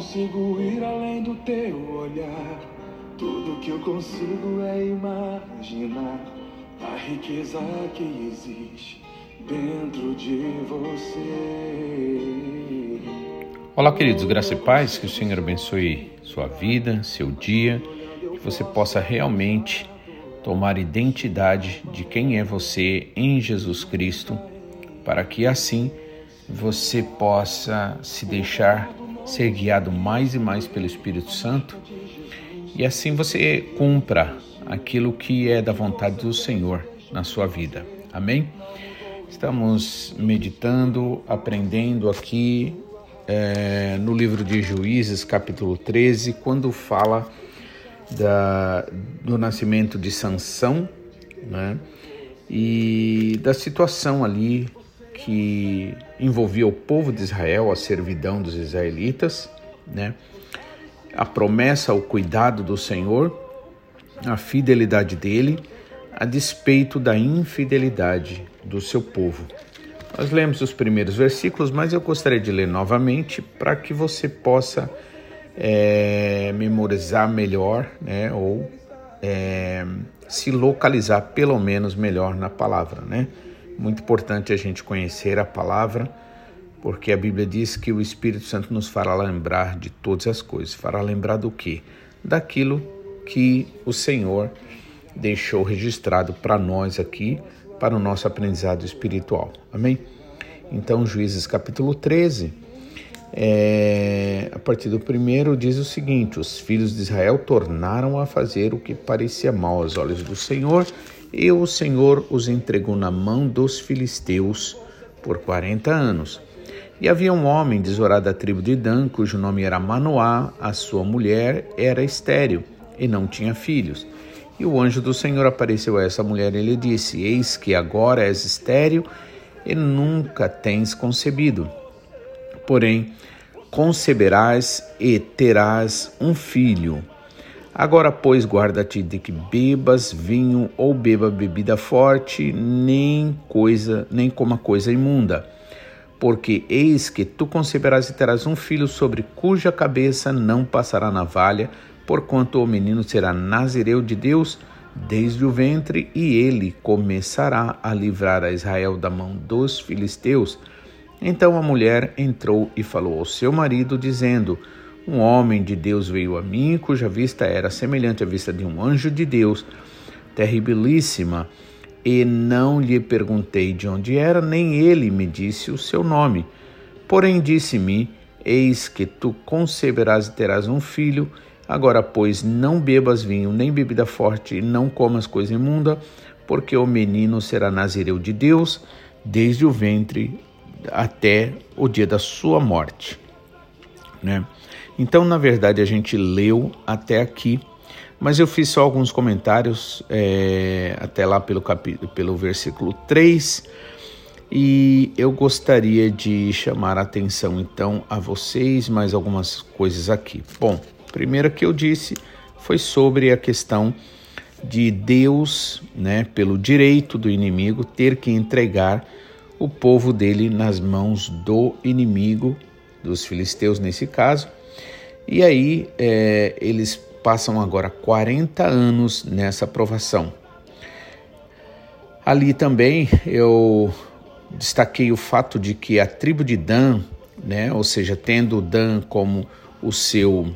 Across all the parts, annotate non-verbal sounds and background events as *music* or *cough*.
Consigo ir além do teu olhar. Tudo que eu consigo é imaginar a riqueza que existe dentro de você. Olá, queridos, graça e paz, que o Senhor abençoe sua vida, seu dia, que você possa realmente tomar identidade de quem é você em Jesus Cristo, para que assim você possa se deixar ser guiado mais e mais pelo Espírito Santo e assim você cumpra aquilo que é da vontade do Senhor na sua vida. Amém? Estamos meditando, aprendendo aqui é, no livro de Juízes, capítulo 13, quando fala da, do nascimento de Sansão, né? E da situação ali que envolvia o povo de Israel, a servidão dos israelitas, né? A promessa, o cuidado do Senhor, a fidelidade dele, a despeito da infidelidade do seu povo. Nós lemos os primeiros versículos, mas eu gostaria de ler novamente para que você possa é, memorizar melhor, né, ou é, se localizar pelo menos melhor na palavra, né? Muito importante a gente conhecer a palavra, porque a Bíblia diz que o Espírito Santo nos fará lembrar de todas as coisas. Fará lembrar do quê? Daquilo que o Senhor deixou registrado para nós aqui, para o nosso aprendizado espiritual. Amém? Então, Juízes capítulo 13, é, a partir do primeiro, diz o seguinte: Os filhos de Israel tornaram a fazer o que parecia mal aos olhos do Senhor, e o Senhor os entregou na mão dos filisteus por quarenta anos. E havia um homem de Zorá da tribo de Dan, cujo nome era Manoá, a sua mulher era estéril e não tinha filhos. E o anjo do Senhor apareceu a essa mulher e lhe disse: Eis que agora és estéril e nunca tens concebido. Porém, conceberás e terás um filho. Agora, pois, guarda-te de que bebas vinho ou beba bebida forte, nem coisa, nem coma coisa imunda. Porque eis que tu conceberás e terás um filho sobre cuja cabeça não passará navalha, porquanto o menino será nazireu de Deus desde o ventre, e ele começará a livrar a Israel da mão dos filisteus. Então a mulher entrou e falou ao seu marido, dizendo: Um homem de Deus veio a mim, cuja vista era semelhante à vista de um anjo de Deus, terribilíssima, e não lhe perguntei de onde era, nem ele me disse o seu nome. Porém disse-me: Eis que tu conceberás e terás um filho, Agora, pois, não bebas vinho, nem bebida forte, e não comas coisa imunda, porque o menino será nazireu de Deus desde o ventre até o dia da sua morte. Né? Então, na verdade, a gente leu até aqui, mas eu fiz só alguns comentários é, até lá pelo, pelo versículo 3, e eu gostaria de chamar a atenção então a vocês mais algumas coisas aqui. Bom, primeira que eu disse foi sobre a questão de Deus, né, pelo direito do inimigo, ter que entregar o povo dele nas mãos do inimigo, dos filisteus nesse caso. E aí é, eles passam agora 40 anos nessa aprovação. Ali também eu destaquei o fato de que a tribo de Dan, né, ou seja, tendo Dan como o seu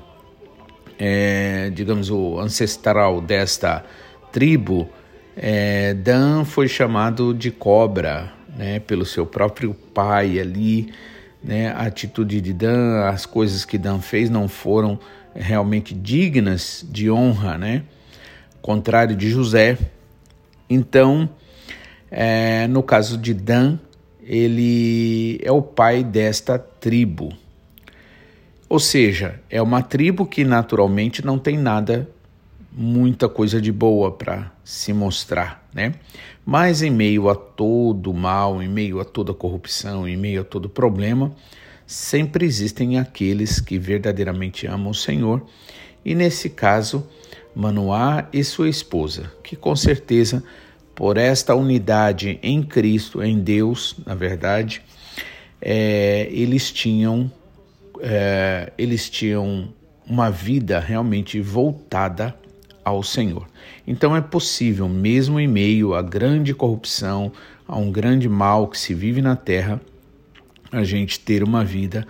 é, digamos, o ancestral desta tribo, é, Dan foi chamado de cobra, né, pelo seu próprio pai ali, né, a atitude de Dan, as coisas que Dan fez não foram realmente dignas de honra, né, contrário de José. Então, é, no caso de Dan, ele é o pai desta tribo. Ou seja, é uma tribo que naturalmente não tem nada, muita coisa de boa para se mostrar, né? Mas em meio a todo mal, em meio a toda corrupção, em meio a todo problema, sempre existem aqueles que verdadeiramente amam o Senhor, e nesse caso, Manoá e sua esposa, que com certeza, por esta unidade em Cristo, em Deus, na verdade, é, eles tinham é, eles tinham uma vida realmente voltada ao Senhor. Então é possível, mesmo em meio à grande corrupção, a um grande mal que se vive na terra, a gente ter uma vida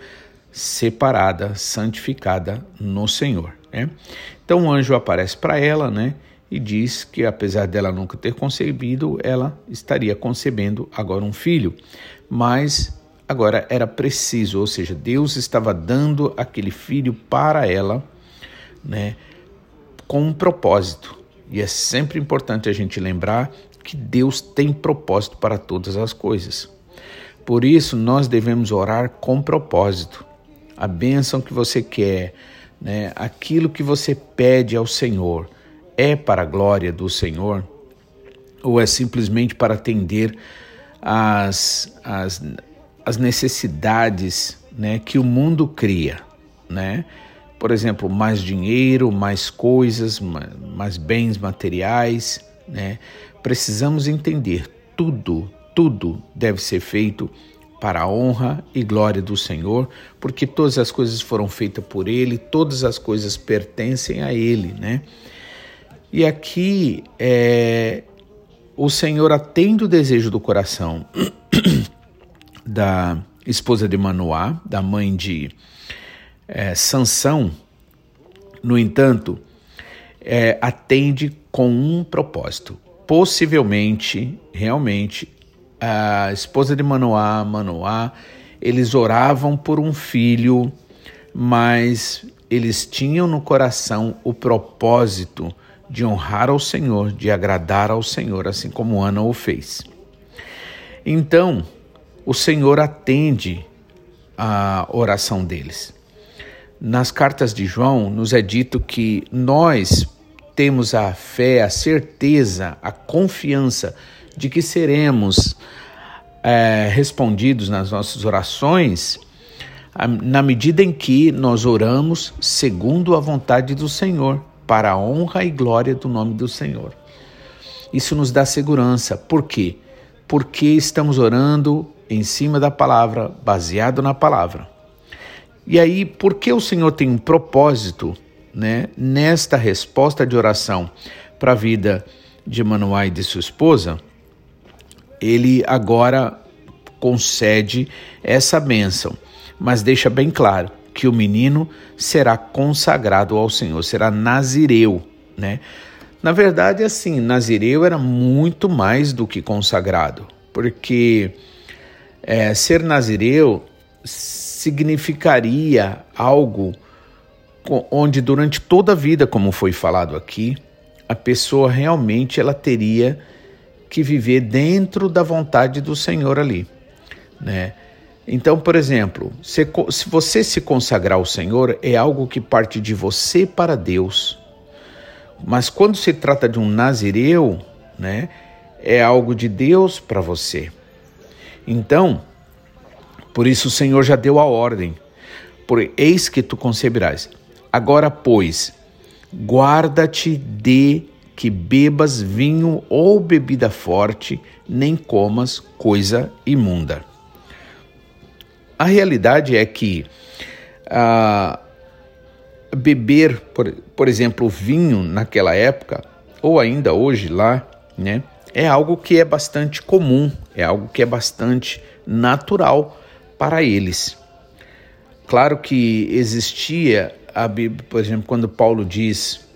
separada, santificada no Senhor. Né? Então o anjo aparece para ela, né? E diz que apesar dela nunca ter concebido, ela estaria concebendo agora um filho. Mas agora era preciso, ou seja, Deus estava dando aquele filho para ela, né? Com um propósito. E é sempre importante a gente lembrar que Deus tem propósito para todas as coisas. Por isso, nós devemos orar com propósito. A bênção que você quer, né? aquilo que você pede ao Senhor, é para a glória do Senhor? Ou é simplesmente para atender às, às, às necessidades né, que o mundo cria? Né? Por exemplo, mais dinheiro, mais coisas, mais bens materiais. Né? Precisamos entender tudo, tudo deve ser feito para a honra e glória do Senhor, porque todas as coisas foram feitas por Ele, todas as coisas pertencem a Ele, né? E aqui é, o Senhor atende o desejo do coração *clears throat* da esposa de Manoá, da mãe de é. No entanto, é, atende com um propósito. Possivelmente, realmente, a esposa de Manoá, Manoá, eles oravam por um filho, mas eles tinham no coração o propósito de honrar ao Senhor, de agradar ao Senhor, assim como Ana o fez. Então, o Senhor atende a oração deles. Nas cartas de João, nos é dito que nós temos a fé, a certeza, a confiança de que seremos é, respondidos nas nossas orações na medida em que nós oramos segundo a vontade do Senhor, para a honra e glória do nome do Senhor. Isso nos dá segurança. Por quê? Porque estamos orando em cima da palavra, baseado na palavra. E aí, por que o Senhor tem um propósito né, nesta resposta de oração para a vida de Manoá e de sua esposa? ele agora concede essa bênção, mas deixa bem claro que o menino será consagrado ao Senhor, será nazireu, né? Na verdade, assim, nazireu era muito mais do que consagrado, porque é, ser nazireu significaria algo onde durante toda a vida, como foi falado aqui, a pessoa realmente ela teria que viver dentro da vontade do Senhor ali, né? Então, por exemplo, se, se você se consagrar ao Senhor, é algo que parte de você para Deus. Mas quando se trata de um nazireu, né, é algo de Deus para você. Então, por isso o Senhor já deu a ordem. Por eis que tu concebirás. Agora, pois, guarda-te de que bebas vinho ou bebida forte, nem comas coisa imunda. A realidade é que ah, beber, por, por exemplo, vinho naquela época, ou ainda hoje lá, né, é algo que é bastante comum, é algo que é bastante natural para eles. Claro que existia, a Bíblia, por exemplo, quando Paulo diz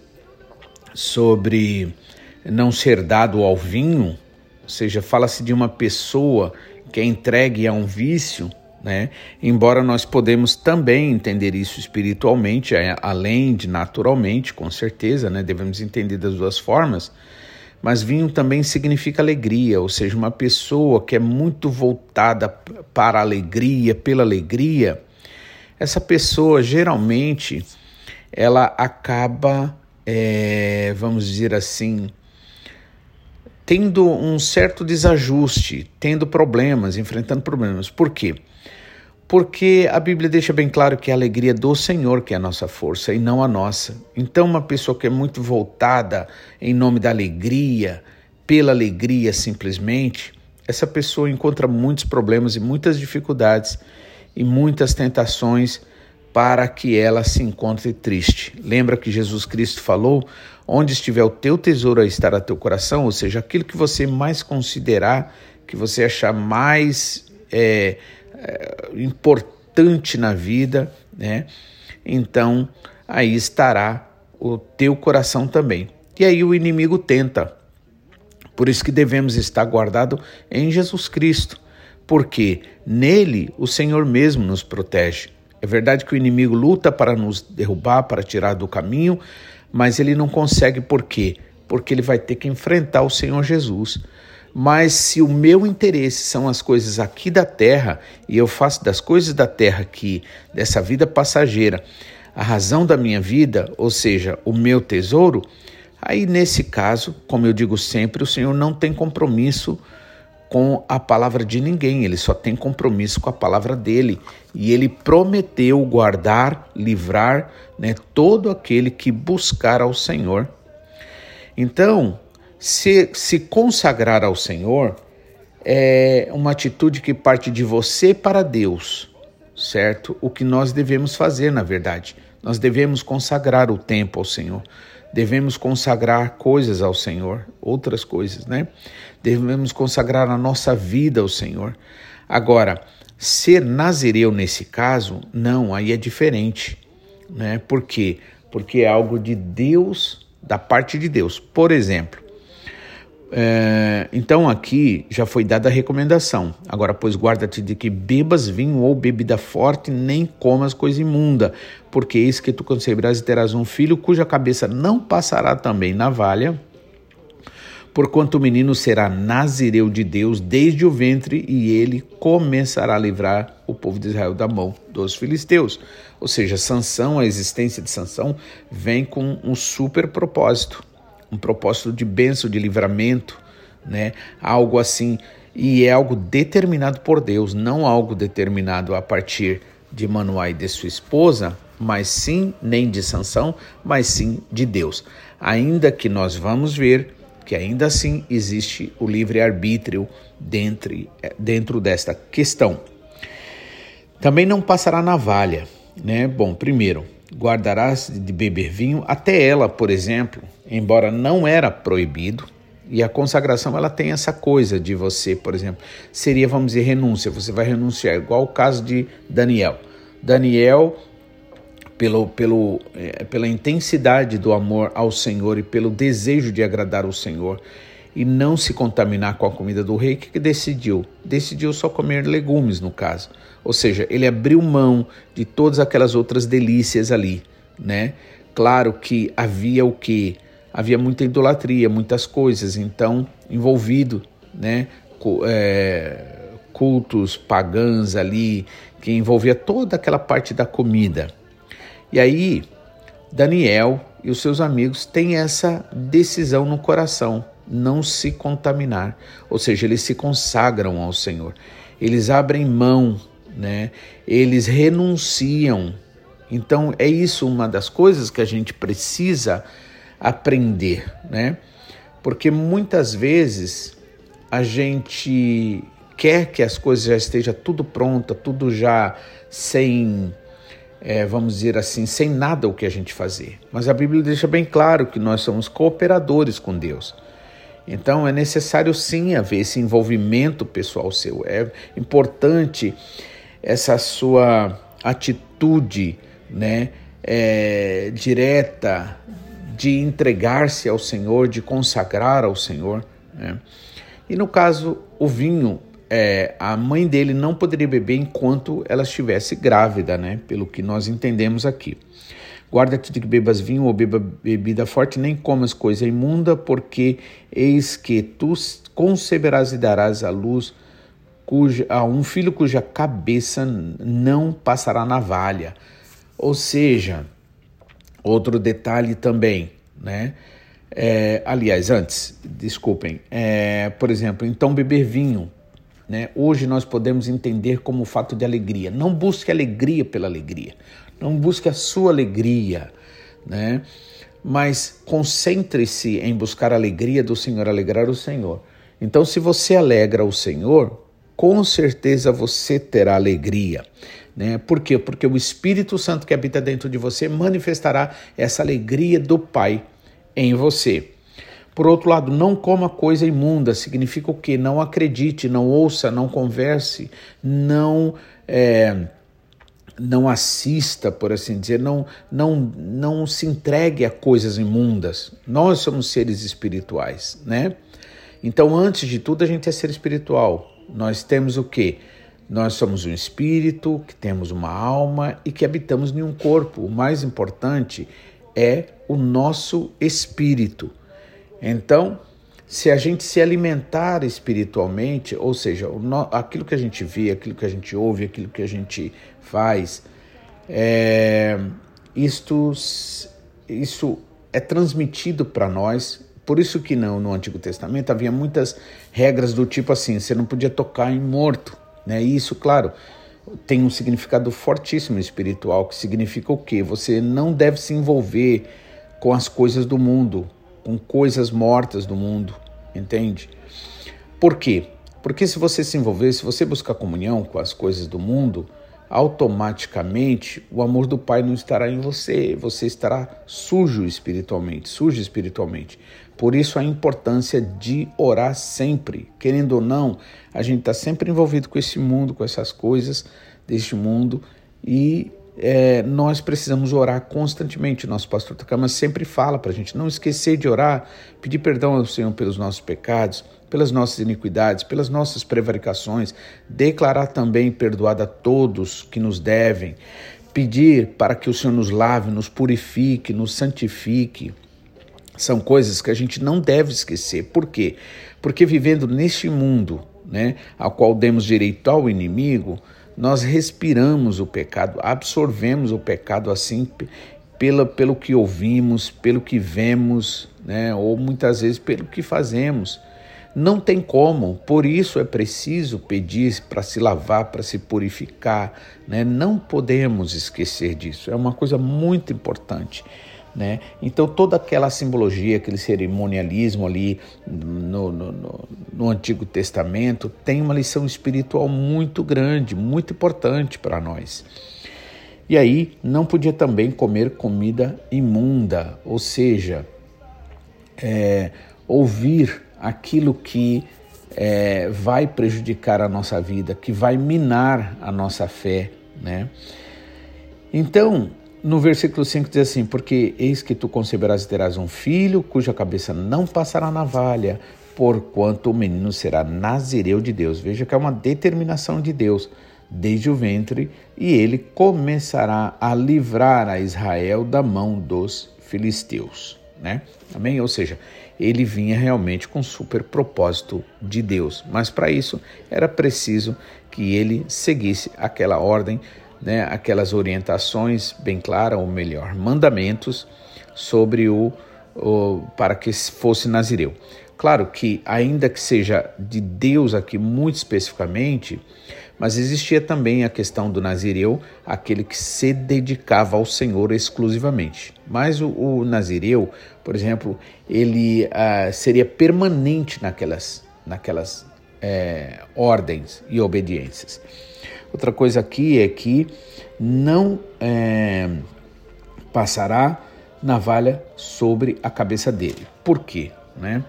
sobre não ser dado ao vinho, ou seja, fala-se de uma pessoa que é entregue a um vício, né? Embora nós podemos também entender isso espiritualmente, é, além de naturalmente, com certeza, né? Devemos entender das duas formas. Mas vinho também significa alegria, ou seja, uma pessoa que é muito voltada para a alegria, pela alegria, essa pessoa geralmente ela acaba é, vamos dizer assim, tendo um certo desajuste, tendo problemas, enfrentando problemas. Por quê? Porque a Bíblia deixa bem claro que é a alegria do Senhor que é a nossa força e não a nossa. Então, uma pessoa que é muito voltada em nome da alegria, pela alegria simplesmente, essa pessoa encontra muitos problemas e muitas dificuldades e muitas tentações para que ela se encontre triste. Lembra que Jesus Cristo falou: onde estiver o teu tesouro, aí estará teu coração, ou seja, aquilo que você mais considerar, que você achar mais é, é, importante na vida, né? Então aí estará o teu coração também. E aí o inimigo tenta. Por isso que devemos estar guardado em Jesus Cristo, porque nele o Senhor mesmo nos protege. É verdade que o inimigo luta para nos derrubar, para tirar do caminho, mas ele não consegue por quê? Porque ele vai ter que enfrentar o Senhor Jesus. Mas se o meu interesse são as coisas aqui da terra e eu faço das coisas da terra aqui, dessa vida passageira, a razão da minha vida, ou seja, o meu tesouro, aí nesse caso, como eu digo sempre, o Senhor não tem compromisso com a palavra de ninguém, ele só tem compromisso com a palavra dele. E ele prometeu guardar, livrar né, todo aquele que buscar ao Senhor. Então, se, se consagrar ao Senhor é uma atitude que parte de você para Deus, certo? O que nós devemos fazer, na verdade. Nós devemos consagrar o tempo ao Senhor devemos consagrar coisas ao Senhor, outras coisas, né? Devemos consagrar a nossa vida ao Senhor. Agora, ser nazireu nesse caso, não, aí é diferente, né? Por quê? Porque é algo de Deus, da parte de Deus. Por exemplo, é, então aqui já foi dada a recomendação. Agora, pois guarda-te de que bebas vinho ou bebida forte, nem comas coisa imunda, porque eis que tu conceberás e terás um filho cuja cabeça não passará também na valha, porquanto o menino será nazireu de Deus desde o ventre e ele começará a livrar o povo de Israel da mão dos filisteus. Ou seja, Sansão, a existência de Sansão vem com um super propósito um propósito de bênção, de livramento, né? Algo assim. E é algo determinado por Deus, não algo determinado a partir de Manoá e de sua esposa, mas sim, nem de Sansão, mas sim de Deus. Ainda que nós vamos ver que ainda assim existe o livre-arbítrio dentro, dentro desta questão. Também não passará navalha, né? Bom, primeiro, guardarás de beber vinho, até ela, por exemplo, embora não era proibido, e a consagração ela tem essa coisa de você, por exemplo, seria, vamos dizer, renúncia, você vai renunciar, igual o caso de Daniel. Daniel, pelo, pelo, é, pela intensidade do amor ao Senhor e pelo desejo de agradar o Senhor e não se contaminar com a comida do rei, o que, que decidiu? Decidiu só comer legumes, no caso. Ou seja, ele abriu mão de todas aquelas outras delícias ali, né? Claro que havia o que? Havia muita idolatria, muitas coisas, então envolvido, né? É, cultos pagãs ali, que envolvia toda aquela parte da comida. E aí, Daniel e os seus amigos têm essa decisão no coração, não se contaminar, ou seja, eles se consagram ao Senhor, eles abrem mão né? Eles renunciam. Então é isso uma das coisas que a gente precisa aprender, né? Porque muitas vezes a gente quer que as coisas já estejam tudo pronta, tudo já sem, é, vamos dizer assim, sem nada o que a gente fazer. Mas a Bíblia deixa bem claro que nós somos cooperadores com Deus. Então é necessário sim haver esse envolvimento pessoal seu. É importante essa sua atitude, né, é, direta de entregar-se ao Senhor, de consagrar ao Senhor. Né? E no caso, o vinho, é, a mãe dele não poderia beber enquanto ela estivesse grávida, né? Pelo que nós entendemos aqui. Guarda-te de que bebas vinho ou beba bebida forte, nem comas coisa imunda, porque eis que tu conceberás e darás à luz cuja, a um filho cuja cabeça não passará navalha. Ou seja, outro detalhe também, né? É, aliás, antes, desculpem, é, por exemplo, então beber vinho. Né? Hoje nós podemos entender como fato de alegria. Não busque alegria pela alegria, não busque a sua alegria, né? mas concentre-se em buscar a alegria do Senhor, alegrar o Senhor. Então, se você alegra o Senhor, com certeza você terá alegria. Né? Por quê? Porque o Espírito Santo que habita dentro de você manifestará essa alegria do Pai em você. Por outro lado, não coma coisa imunda, significa o quê? Não acredite, não ouça, não converse, não. É, não assista, por assim dizer, não, não, não se entregue a coisas imundas. Nós somos seres espirituais, né? Então, antes de tudo, a gente é ser espiritual. Nós temos o quê? Nós somos um espírito, que temos uma alma e que habitamos em um corpo. O mais importante é o nosso espírito. Então, se a gente se alimentar espiritualmente, ou seja, aquilo que a gente vê, aquilo que a gente ouve, aquilo que a gente faz, é, isto, isso é transmitido para nós. Por isso que não, no Antigo Testamento havia muitas regras do tipo assim, você não podia tocar em morto. Né? E isso, claro, tem um significado fortíssimo espiritual, que significa o quê? Você não deve se envolver com as coisas do mundo, com coisas mortas do mundo, entende? Por quê? Porque se você se envolver, se você buscar comunhão com as coisas do mundo, automaticamente o amor do Pai não estará em você, você estará sujo espiritualmente, sujo espiritualmente. Por isso a importância de orar sempre, querendo ou não, a gente está sempre envolvido com esse mundo, com essas coisas deste mundo e é, nós precisamos orar constantemente. Nosso pastor Takama sempre fala para a gente não esquecer de orar, pedir perdão ao Senhor pelos nossos pecados, pelas nossas iniquidades, pelas nossas prevaricações, declarar também perdoado a todos que nos devem, pedir para que o Senhor nos lave, nos purifique, nos santifique. São coisas que a gente não deve esquecer. Por quê? Porque vivendo neste mundo, né, ao qual demos direito ao inimigo, nós respiramos o pecado, absorvemos o pecado assim pela, pelo que ouvimos, pelo que vemos, né? ou muitas vezes pelo que fazemos. Não tem como, por isso é preciso pedir para se lavar, para se purificar. Né? Não podemos esquecer disso, é uma coisa muito importante. Né? Então, toda aquela simbologia, aquele cerimonialismo ali no, no, no, no Antigo Testamento tem uma lição espiritual muito grande, muito importante para nós. E aí, não podia também comer comida imunda, ou seja, é, ouvir aquilo que é, vai prejudicar a nossa vida, que vai minar a nossa fé. Né? Então, no versículo 5 diz assim: Porque eis que tu conceberás e terás um filho, cuja cabeça não passará navalha, porquanto o menino será nazireu de Deus. Veja que é uma determinação de Deus desde o ventre, e ele começará a livrar a Israel da mão dos filisteus. Né? Amém? Ou seja, ele vinha realmente com super propósito de Deus, mas para isso era preciso que ele seguisse aquela ordem né, aquelas orientações bem claras, ou melhor, mandamentos sobre o, o para que fosse nazireu. Claro que ainda que seja de Deus aqui muito especificamente, mas existia também a questão do nazireu, aquele que se dedicava ao Senhor exclusivamente. Mas o, o nazireu, por exemplo, ele uh, seria permanente naquelas, naquelas é, ordens e obediências. Outra coisa aqui é que não é, passará navalha sobre a cabeça dele. Por quê? Né?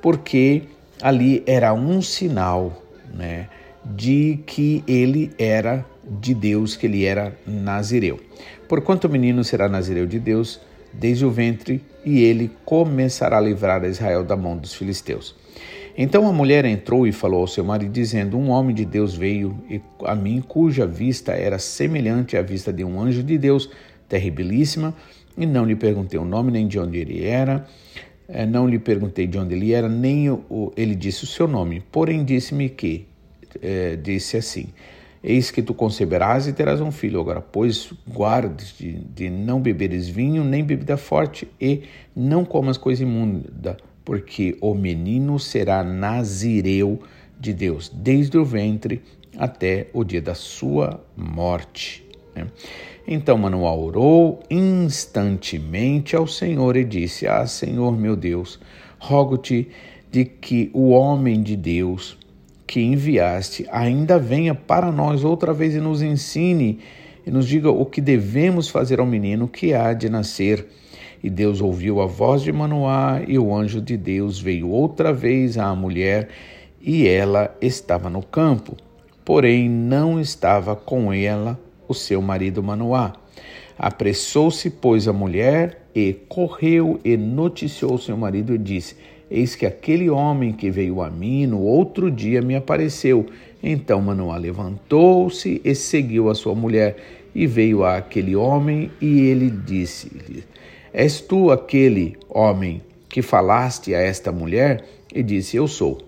Porque ali era um sinal né, de que ele era de Deus, que ele era nazireu. Porquanto o menino será nazireu de Deus desde o ventre, e ele começará a livrar a Israel da mão dos filisteus. Então a mulher entrou e falou ao seu marido, dizendo: Um homem de Deus veio a mim, cuja vista era semelhante à vista de um anjo de Deus, terribilíssima, e não lhe perguntei o nome nem de onde ele era. Eh, não lhe perguntei de onde ele era, nem ele disse o seu nome. Porém, disse-me que, é, disse assim: Eis que tu conceberás e terás um filho. Agora, pois, guardes de, de não beberes vinho, nem bebida forte, e não comas coisa imunda porque o menino será nazireu de Deus, desde o ventre até o dia da sua morte. Né? Então Manoel orou instantemente ao Senhor e disse: Ah, Senhor meu Deus, rogo-te de que o homem de Deus que enviaste ainda venha para nós outra vez e nos ensine e nos diga o que devemos fazer ao menino que há de nascer. E Deus ouviu a voz de Manoá, e o anjo de Deus veio outra vez à mulher, e ela estava no campo. Porém, não estava com ela o seu marido Manoá. Apressou-se, pois, a mulher e correu e noticiou seu marido e disse: Eis que aquele homem que veio a mim no outro dia me apareceu. Então Manoá levantou-se e seguiu a sua mulher. E veio a aquele homem e ele disse-lhe: És tu aquele homem que falaste a esta mulher? E disse: Eu sou.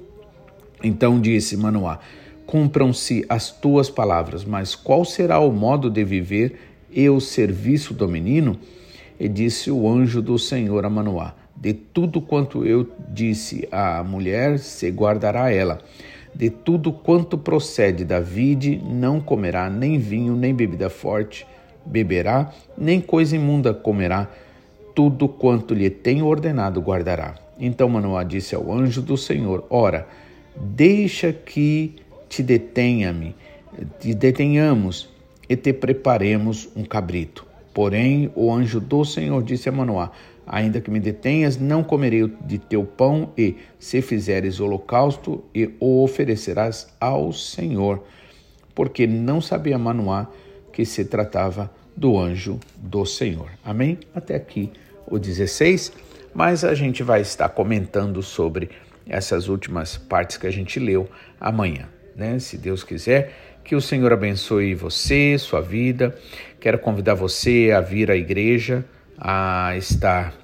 Então disse Manoá: Cumpram-se as tuas palavras, mas qual será o modo de viver e o serviço do menino? E disse o anjo do Senhor a Manoá: de tudo quanto eu disse à mulher, se guardará ela. De tudo quanto procede da vide, não comerá nem vinho, nem bebida forte beberá, nem coisa imunda comerá. Tudo quanto lhe tenho ordenado guardará. Então Manoá disse ao anjo do Senhor: Ora, deixa que te detenha-me, te detenhamos e te preparemos um cabrito. Porém, o anjo do Senhor disse a Manoá: Ainda que me detenhas, não comerei de teu pão, e, se fizeres holocausto, e o oferecerás ao Senhor. Porque não sabia Manoá que se tratava do anjo do Senhor. Amém? Até aqui o 16, mas a gente vai estar comentando sobre essas últimas partes que a gente leu amanhã, né? Se Deus quiser, que o Senhor abençoe você, sua vida. Quero convidar você a vir à igreja, a estar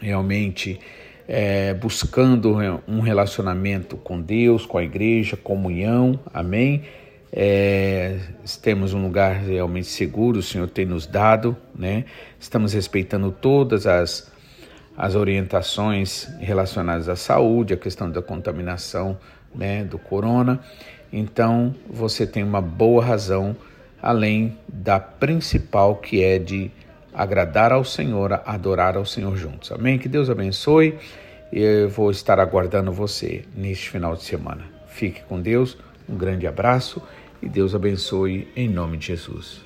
realmente é, buscando um relacionamento com Deus, com a igreja, comunhão, amém? É, temos um lugar realmente seguro, o Senhor tem nos dado, né? Estamos respeitando todas as, as orientações relacionadas à saúde, a questão da contaminação né, do corona. Então, você tem uma boa razão, além da principal que é de agradar ao Senhor, adorar ao Senhor juntos. Amém? Que Deus abençoe. Eu vou estar aguardando você neste final de semana. Fique com Deus, um grande abraço e Deus abençoe em nome de Jesus.